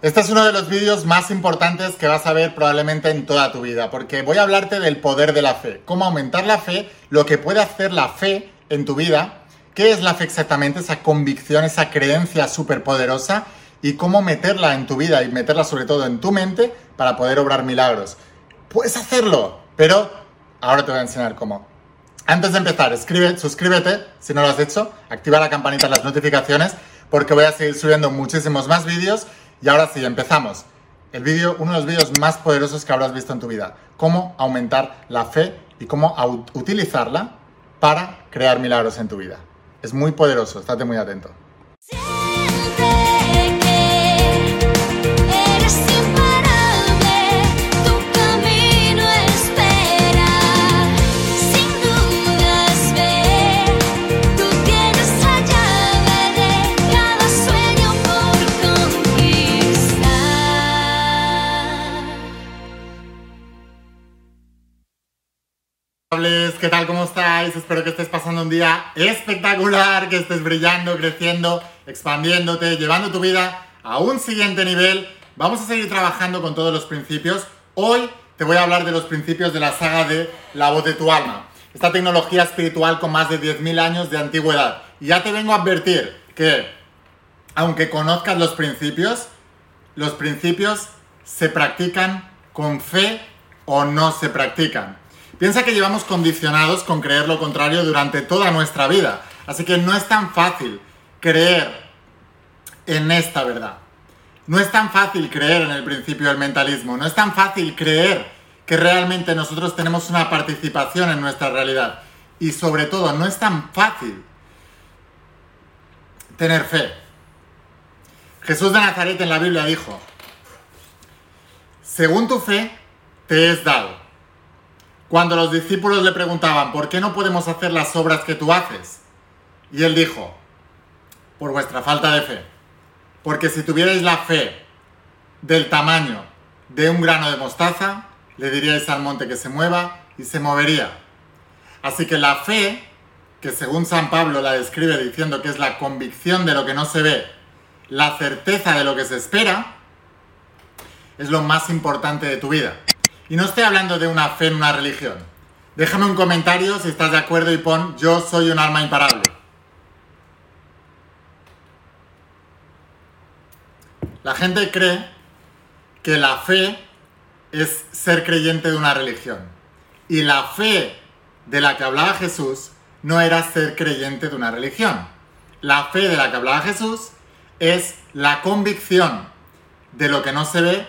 Este es uno de los vídeos más importantes que vas a ver probablemente en toda tu vida, porque voy a hablarte del poder de la fe, cómo aumentar la fe, lo que puede hacer la fe en tu vida, qué es la fe exactamente, esa convicción, esa creencia súper poderosa, y cómo meterla en tu vida y meterla sobre todo en tu mente para poder obrar milagros. Puedes hacerlo, pero ahora te voy a enseñar cómo. Antes de empezar, suscríbete si no lo has hecho, activa la campanita de las notificaciones porque voy a seguir subiendo muchísimos más vídeos y ahora sí, empezamos. El vídeo, uno de los vídeos más poderosos que habrás visto en tu vida. Cómo aumentar la fe y cómo utilizarla para crear milagros en tu vida. Es muy poderoso, estate muy atento. ¿Qué tal? ¿Cómo estáis? Espero que estés pasando un día espectacular, que estés brillando, creciendo, expandiéndote, llevando tu vida a un siguiente nivel. Vamos a seguir trabajando con todos los principios. Hoy te voy a hablar de los principios de la saga de La voz de tu alma. Esta tecnología espiritual con más de 10.000 años de antigüedad. Y ya te vengo a advertir que, aunque conozcas los principios, los principios se practican con fe o no se practican. Piensa que llevamos condicionados con creer lo contrario durante toda nuestra vida, así que no es tan fácil creer en esta verdad. No es tan fácil creer en el principio del mentalismo, no es tan fácil creer que realmente nosotros tenemos una participación en nuestra realidad. Y sobre todo, no es tan fácil tener fe. Jesús de Nazaret en la Biblia dijo, según tu fe te es dado. Cuando los discípulos le preguntaban, ¿por qué no podemos hacer las obras que tú haces? Y él dijo, por vuestra falta de fe. Porque si tuvierais la fe del tamaño de un grano de mostaza, le diríais al monte que se mueva y se movería. Así que la fe, que según San Pablo la describe diciendo que es la convicción de lo que no se ve, la certeza de lo que se espera, es lo más importante de tu vida. Y no estoy hablando de una fe en una religión. Déjame un comentario si estás de acuerdo y pon yo soy un alma imparable. La gente cree que la fe es ser creyente de una religión. Y la fe de la que hablaba Jesús no era ser creyente de una religión. La fe de la que hablaba Jesús es la convicción de lo que no se ve,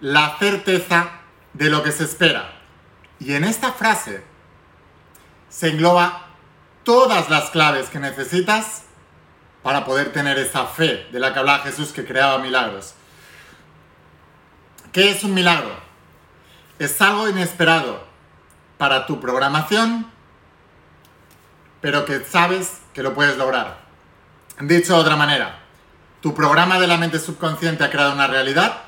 la certeza de lo que se espera. Y en esta frase se engloba todas las claves que necesitas para poder tener esa fe de la que hablaba Jesús que creaba milagros. ¿Qué es un milagro? Es algo inesperado para tu programación, pero que sabes que lo puedes lograr. Dicho de otra manera, tu programa de la mente subconsciente ha creado una realidad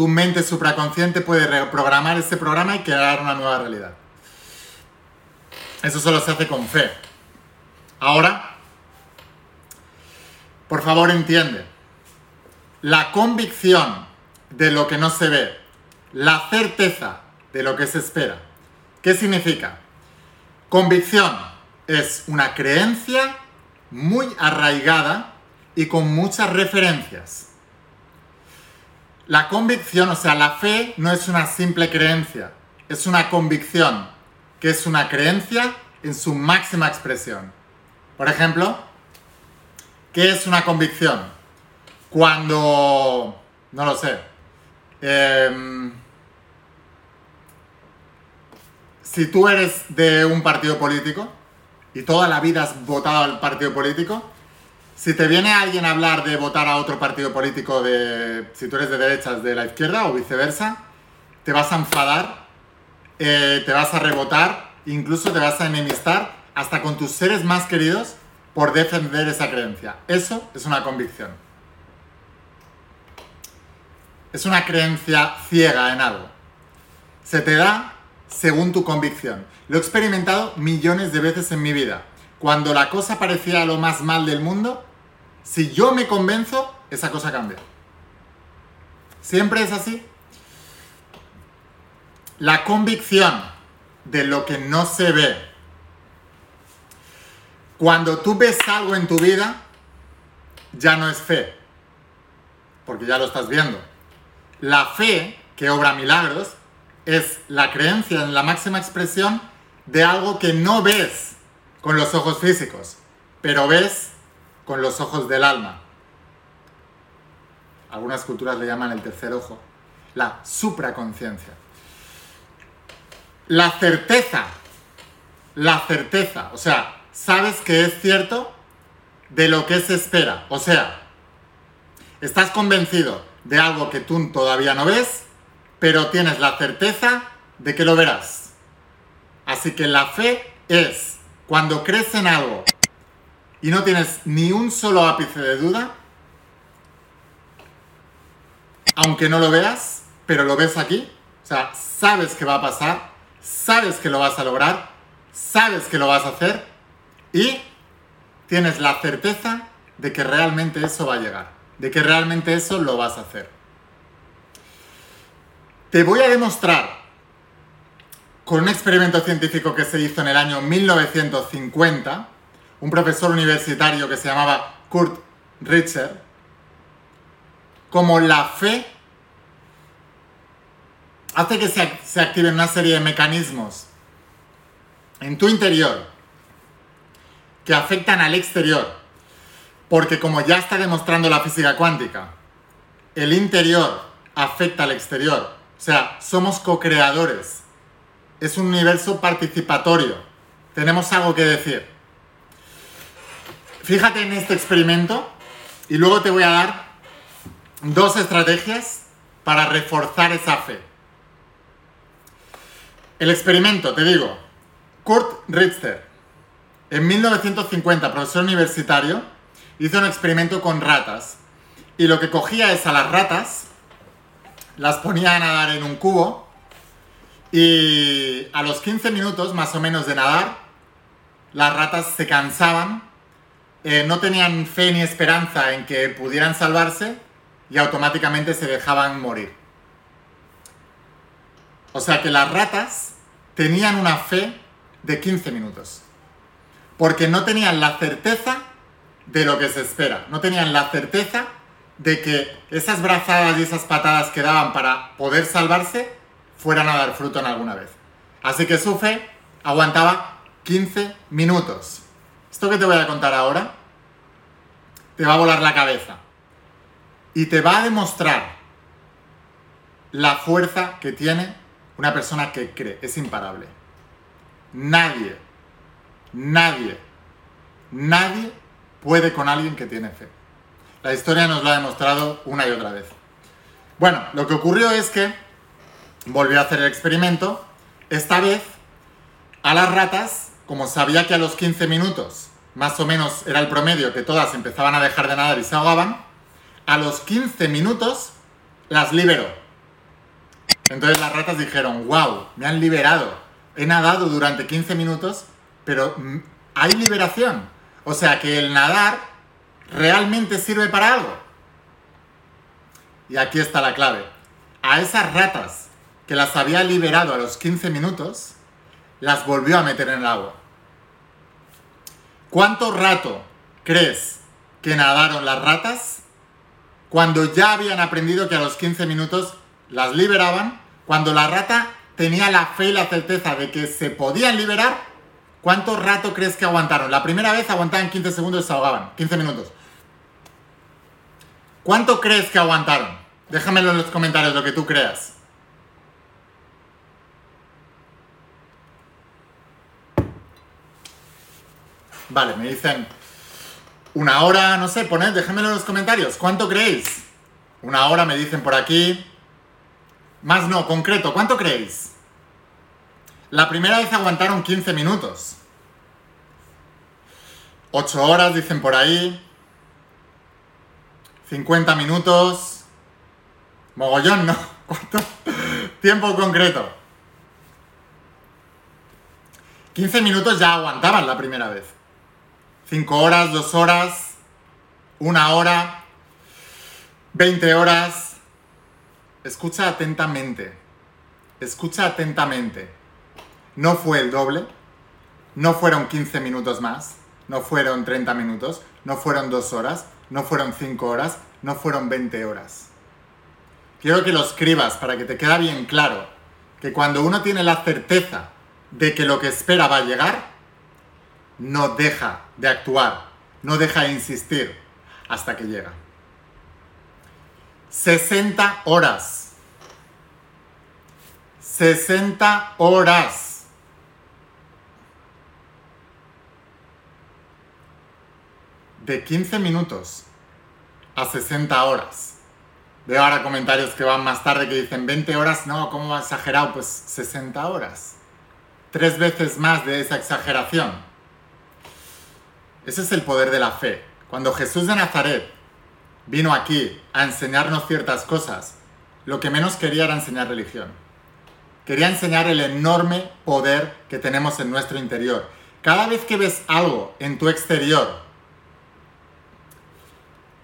tu mente supraconsciente puede reprogramar ese programa y crear una nueva realidad. Eso solo se hace con fe. Ahora, por favor entiende, la convicción de lo que no se ve, la certeza de lo que se espera. ¿Qué significa? Convicción es una creencia muy arraigada y con muchas referencias. La convicción, o sea, la fe no es una simple creencia, es una convicción, que es una creencia en su máxima expresión. Por ejemplo, ¿qué es una convicción? Cuando, no lo sé, em, si tú eres de un partido político y toda la vida has votado al partido político, si te viene alguien a hablar de votar a otro partido político, de si tú eres de derechas, de la izquierda o viceversa, te vas a enfadar, eh, te vas a rebotar, incluso te vas a enemistar hasta con tus seres más queridos por defender esa creencia. Eso es una convicción. Es una creencia ciega en algo. Se te da según tu convicción. Lo he experimentado millones de veces en mi vida. Cuando la cosa parecía lo más mal del mundo, si yo me convenzo, esa cosa cambia. Siempre es así. La convicción de lo que no se ve. Cuando tú ves algo en tu vida, ya no es fe, porque ya lo estás viendo. La fe, que obra milagros, es la creencia en la máxima expresión de algo que no ves con los ojos físicos, pero ves con los ojos del alma. Algunas culturas le llaman el tercer ojo, la supraconciencia. La certeza, la certeza, o sea, sabes que es cierto de lo que se espera, o sea, estás convencido de algo que tú todavía no ves, pero tienes la certeza de que lo verás. Así que la fe es cuando crees en algo y no tienes ni un solo ápice de duda, aunque no lo veas, pero lo ves aquí, o sea, sabes que va a pasar, sabes que lo vas a lograr, sabes que lo vas a hacer y tienes la certeza de que realmente eso va a llegar, de que realmente eso lo vas a hacer. Te voy a demostrar con un experimento científico que se hizo en el año 1950, un profesor universitario que se llamaba Kurt Richter, como la fe hace que se, se activen una serie de mecanismos en tu interior que afectan al exterior. Porque como ya está demostrando la física cuántica, el interior afecta al exterior. O sea, somos co-creadores. Es un universo participatorio. Tenemos algo que decir. Fíjate en este experimento y luego te voy a dar dos estrategias para reforzar esa fe. El experimento, te digo, Kurt Richter, en 1950, profesor universitario, hizo un experimento con ratas y lo que cogía es a las ratas, las ponía a nadar en un cubo y a los 15 minutos más o menos de nadar, las ratas se cansaban, eh, no tenían fe ni esperanza en que pudieran salvarse y automáticamente se dejaban morir. O sea que las ratas tenían una fe de 15 minutos. Porque no tenían la certeza de lo que se espera. No tenían la certeza de que esas brazadas y esas patadas que daban para poder salvarse fueran a dar fruto en alguna vez. Así que su fe aguantaba 15 minutos. Esto que te voy a contar ahora te va a volar la cabeza y te va a demostrar la fuerza que tiene una persona que cree. Es imparable. Nadie, nadie, nadie puede con alguien que tiene fe. La historia nos lo ha demostrado una y otra vez. Bueno, lo que ocurrió es que volvió a hacer el experimento. Esta vez, a las ratas, como sabía que a los 15 minutos, más o menos era el promedio, que todas empezaban a dejar de nadar y se ahogaban, a los 15 minutos las liberó. Entonces las ratas dijeron, wow, me han liberado. He nadado durante 15 minutos, pero mm, hay liberación. O sea que el nadar realmente sirve para algo. Y aquí está la clave. A esas ratas que las había liberado a los 15 minutos, las volvió a meter en el agua. ¿Cuánto rato crees que nadaron las ratas cuando ya habían aprendido que a los 15 minutos las liberaban, cuando la rata tenía la fe y la certeza de que se podían liberar, ¿cuánto rato crees que aguantaron? La primera vez aguantaban 15 segundos y se ahogaban, 15 minutos. ¿Cuánto crees que aguantaron? Déjamelo en los comentarios lo que tú creas. Vale, me dicen una hora, no sé, poned, déjenmelo en los comentarios. ¿Cuánto creéis? Una hora me dicen por aquí. Más no, concreto, ¿cuánto creéis? La primera vez aguantaron 15 minutos. 8 horas, dicen por ahí. 50 minutos. Mogollón, ¿no? ¿Cuánto? Tiempo concreto. 15 minutos ya aguantaban la primera vez. 5 horas, 2 horas, 1 hora, 20 horas, escucha atentamente, escucha atentamente. No fue el doble, no fueron 15 minutos más, no fueron 30 minutos, no fueron 2 horas, no fueron 5 horas, no fueron 20 horas. Quiero que lo escribas para que te quede bien claro que cuando uno tiene la certeza de que lo que espera va a llegar, no deja de actuar, no deja de insistir hasta que llega. 60 horas. 60 horas. De 15 minutos a 60 horas. Veo ahora comentarios que van más tarde que dicen 20 horas, no, ¿cómo exagerado? Pues 60 horas. Tres veces más de esa exageración. Ese es el poder de la fe. Cuando Jesús de Nazaret vino aquí a enseñarnos ciertas cosas, lo que menos quería era enseñar religión. Quería enseñar el enorme poder que tenemos en nuestro interior. Cada vez que ves algo en tu exterior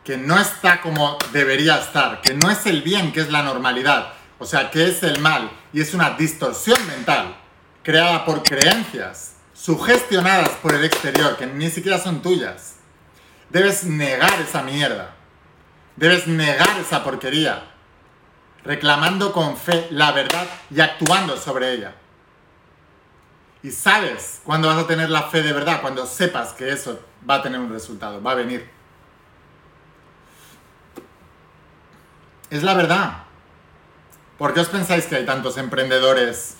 que no está como debería estar, que no es el bien, que es la normalidad, o sea, que es el mal y es una distorsión mental creada por creencias sugestionadas por el exterior, que ni siquiera son tuyas. Debes negar esa mierda. Debes negar esa porquería, reclamando con fe la verdad y actuando sobre ella. Y sabes cuándo vas a tener la fe de verdad, cuando sepas que eso va a tener un resultado, va a venir. Es la verdad. ¿Por qué os pensáis que hay tantos emprendedores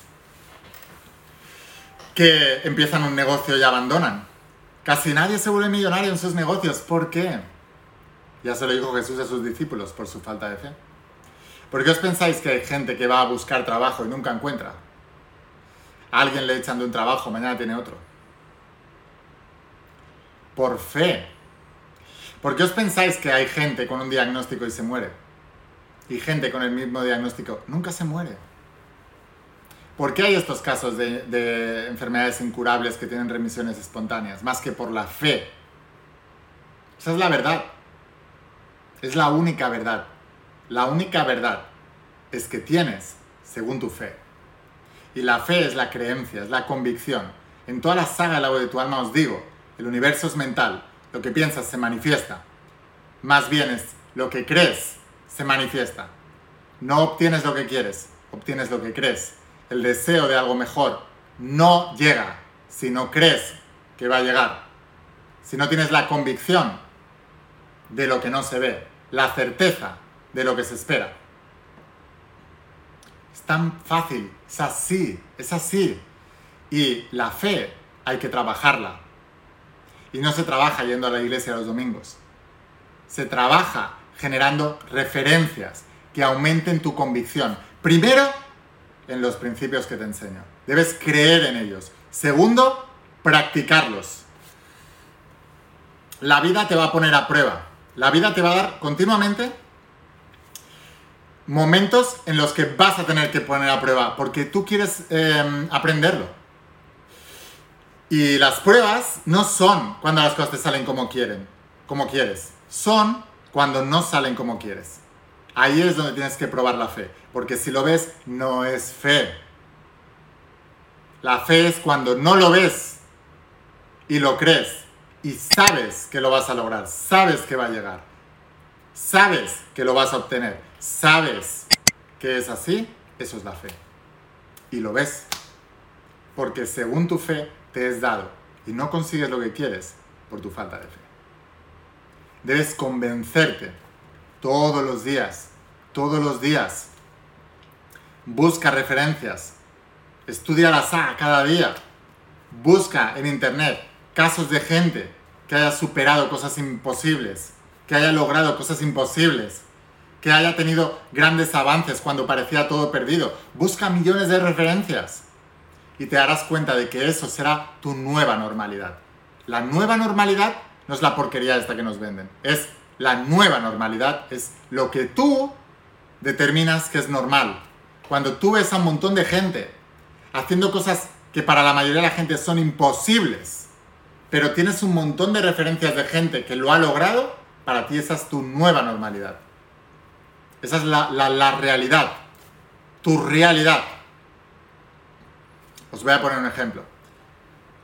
que empiezan un negocio y abandonan? Casi nadie se vuelve millonario en sus negocios. ¿Por qué? Ya se lo dijo Jesús a sus discípulos por su falta de fe. ¿Por qué os pensáis que hay gente que va a buscar trabajo y nunca encuentra? A alguien le echan de un trabajo, mañana tiene otro. Por fe. ¿Por qué os pensáis que hay gente con un diagnóstico y se muere? Y gente con el mismo diagnóstico nunca se muere. ¿Por qué hay estos casos de, de enfermedades incurables que tienen remisiones espontáneas? Más que por la fe. Esa es la verdad. Es la única verdad. La única verdad es que tienes según tu fe. Y la fe es la creencia, es la convicción. En toda la saga del agua de tu alma os digo, el universo es mental, lo que piensas se manifiesta. Más bien es lo que crees se manifiesta. No obtienes lo que quieres, obtienes lo que crees. El deseo de algo mejor no llega si no crees que va a llegar. Si no tienes la convicción de lo que no se ve, la certeza de lo que se espera. Es tan fácil, es así, es así. Y la fe hay que trabajarla. Y no se trabaja yendo a la iglesia los domingos. Se trabaja generando referencias que aumenten tu convicción. Primero, en los principios que te enseño. Debes creer en ellos. Segundo, practicarlos. La vida te va a poner a prueba. La vida te va a dar continuamente momentos en los que vas a tener que poner a prueba porque tú quieres em, aprenderlo. Y las pruebas no son cuando las cosas te salen como quieren, como quieres. Son cuando no salen como quieres. Ahí es donde tienes que probar la fe, porque si lo ves, no es fe. La fe es cuando no lo ves y lo crees y sabes que lo vas a lograr, sabes que va a llegar, sabes que lo vas a obtener, sabes que es así, eso es la fe. Y lo ves, porque según tu fe te es dado y no consigues lo que quieres por tu falta de fe. Debes convencerte todos los días, todos los días. Busca referencias, estudia la saga cada día, busca en internet casos de gente que haya superado cosas imposibles, que haya logrado cosas imposibles, que haya tenido grandes avances cuando parecía todo perdido. Busca millones de referencias y te darás cuenta de que eso será tu nueva normalidad. La nueva normalidad no es la porquería esta que nos venden, es la nueva normalidad, es lo que tú determinas que es normal. Cuando tú ves a un montón de gente haciendo cosas que para la mayoría de la gente son imposibles, pero tienes un montón de referencias de gente que lo ha logrado, para ti esa es tu nueva normalidad. Esa es la, la realidad. Tu realidad. Os voy a poner un ejemplo.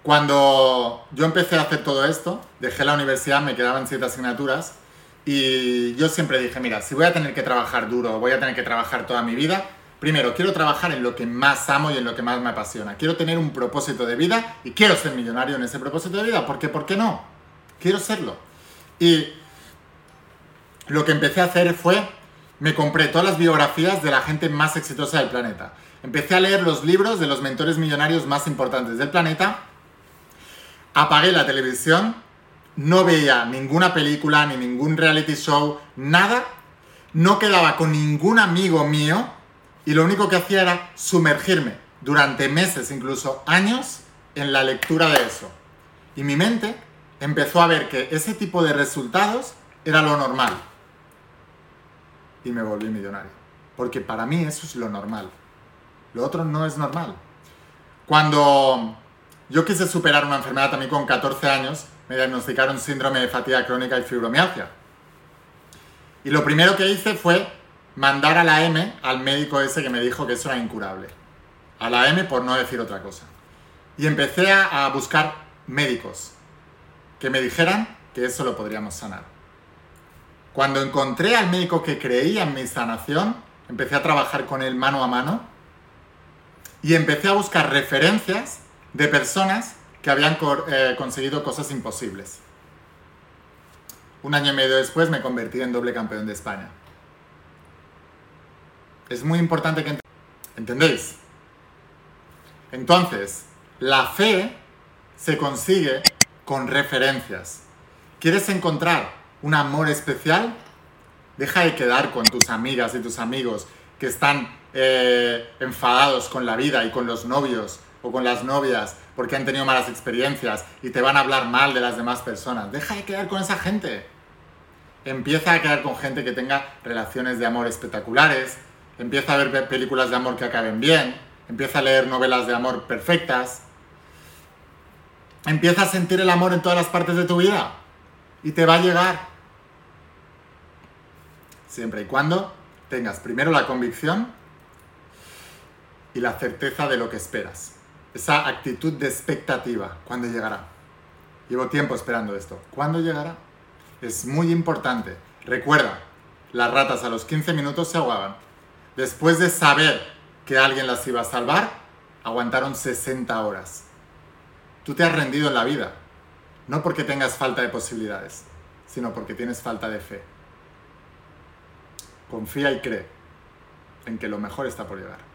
Cuando yo empecé a hacer todo esto, dejé la universidad, me quedaban siete asignaturas y yo siempre dije, mira, si voy a tener que trabajar duro, voy a tener que trabajar toda mi vida, primero quiero trabajar en lo que más amo y en lo que más me apasiona. Quiero tener un propósito de vida y quiero ser millonario en ese propósito de vida. ¿Por qué? ¿Por qué no? Quiero serlo. Y lo que empecé a hacer fue, me compré todas las biografías de la gente más exitosa del planeta. Empecé a leer los libros de los mentores millonarios más importantes del planeta. Apagué la televisión no veía ninguna película, ni ningún reality show, nada, no quedaba con ningún amigo mío y lo único que hacía era sumergirme durante meses, incluso años, en la lectura de eso. Y mi mente empezó a ver que ese tipo de resultados era lo normal. Y me volví millonario. Porque para mí eso es lo normal. Lo otro no es normal. Cuando yo quise superar una enfermedad también con 14 años, me diagnosticaron síndrome de fatiga crónica y fibromialgia. Y lo primero que hice fue mandar a la M al médico ese que me dijo que eso era incurable. A la M por no decir otra cosa. Y empecé a, buscar médicos que me dijeran que eso lo podríamos sanar. Cuando encontré al médico que creía en mi sanación, empecé a trabajar con él mano a mano y empecé a buscar referencias de personas que habían eh, conseguido cosas imposibles. Un año y medio después me convertí en doble campeón de España. Es muy importante que entendéis. Entonces, la fe se consigue con referencias. ¿Quieres encontrar un amor especial? Deja de quedar con tus amigas y tus amigos que están eh, enfadados con la vida y con los novios o con las novias porque han tenido malas experiencias y te van a hablar mal de las demás personas. Deja de quedar con esa gente. Empieza a quedar con gente que tenga relaciones de amor espectaculares. Empieza a ver películas de amor que acaben bien. Empieza a leer novelas de amor perfectas. Empieza a sentir el amor en todas las partes de tu vida. Y te va a llegar. Siempre y cuando tengas primero la convicción y la certeza de lo que esperas esa actitud de expectativa. ¿Cuándo llegará? Llevo tiempo esperando esto. ¿Cuándo llegará? Es muy importante. Recuerda, las ratas a los 15 minutos se ahogaban. Después de saber que alguien las iba a salvar, aguantaron 60 horas. Tú te has rendido en la vida, no porque tengas falta de posibilidades, sino porque tienes falta de fe. Confía y cree en que lo mejor está por llegar.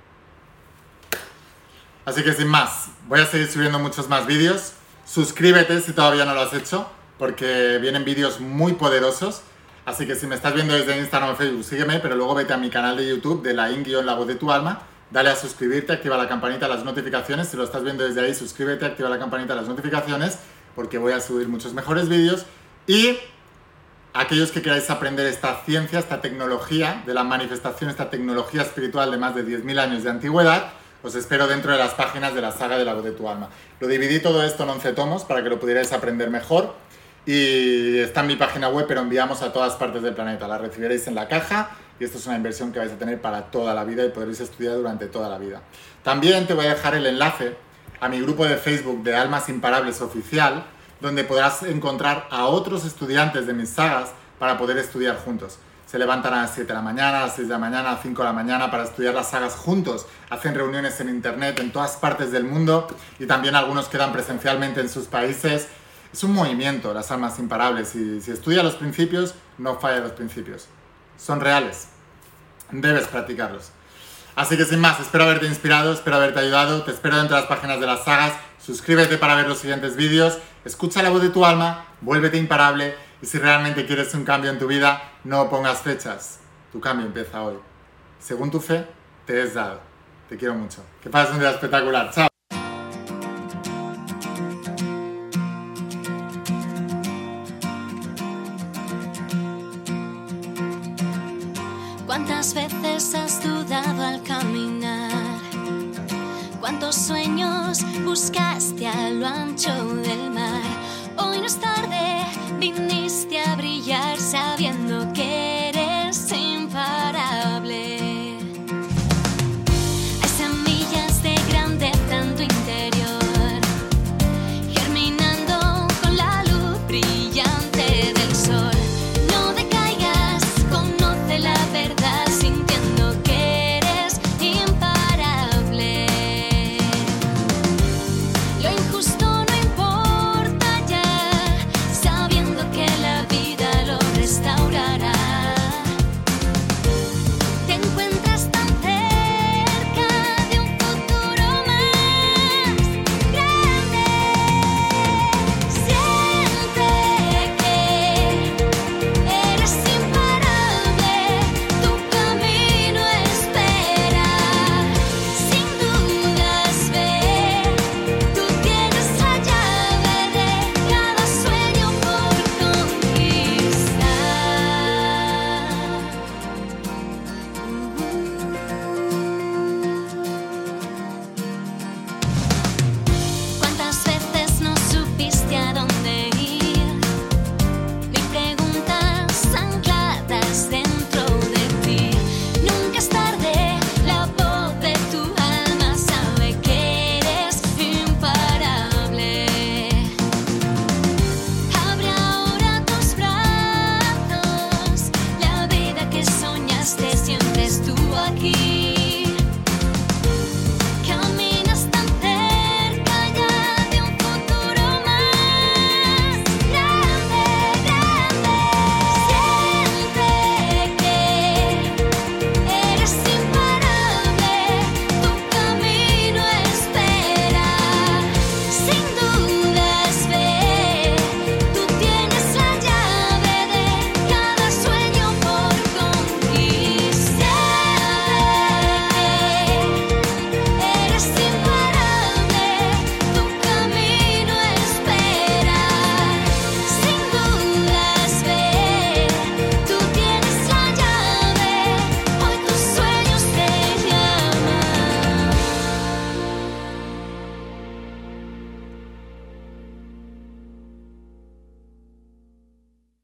Así que sin más, voy a seguir subiendo muchos más vídeos. Suscríbete si todavía no lo has hecho, porque vienen vídeos muy poderosos. Así que si me estás viendo desde Instagram o Facebook, sígueme, pero luego vete a mi canal de YouTube de la in la voz de tu alma. Dale a suscribirte, activa la campanita, las notificaciones. Si lo estás viendo desde ahí, suscríbete, activa la campanita, las notificaciones, porque voy a subir muchos mejores vídeos. Y aquellos que queráis aprender esta ciencia, esta tecnología de la manifestación, esta tecnología espiritual de más de 10.000 años de antigüedad, os espero dentro de las páginas de la saga de la voz de tu alma. Lo dividí todo esto en 11 tomos para que lo pudierais aprender mejor. Y está en mi página web, pero enviamos a todas partes del planeta. La recibiréis en la caja y esto es una inversión que vais a tener para toda la vida y podréis estudiar durante toda la vida. También te voy a dejar el enlace a mi grupo de Facebook de Almas Imparables Oficial, donde podrás encontrar a otros estudiantes de mis sagas para poder estudiar juntos se levantan a las 7 de la mañana, a las 6 de la mañana, a las 5 de la mañana para estudiar las sagas juntos, hacen reuniones en internet en todas partes del mundo y también algunos quedan presencialmente en sus países. Es un movimiento, las almas imparables, y si estudias los principios, no falla los principios. Son reales, debes practicarlos. Así que sin más, espero haberte inspirado, espero haberte ayudado, te espero dentro de las páginas de las sagas, suscríbete para ver los siguientes vídeos, escucha la voz de tu alma, vuélvete imparable y si realmente quieres un cambio en tu vida, no pongas fechas. Tu cambio empieza hoy. Según tu fe, te es dado. Te quiero mucho. Que pases un día espectacular. Chao. ¿Cuántas veces has dudado al caminar? ¿Cuántos sueños buscaste a lo ancho del mar? Hoy no es tarde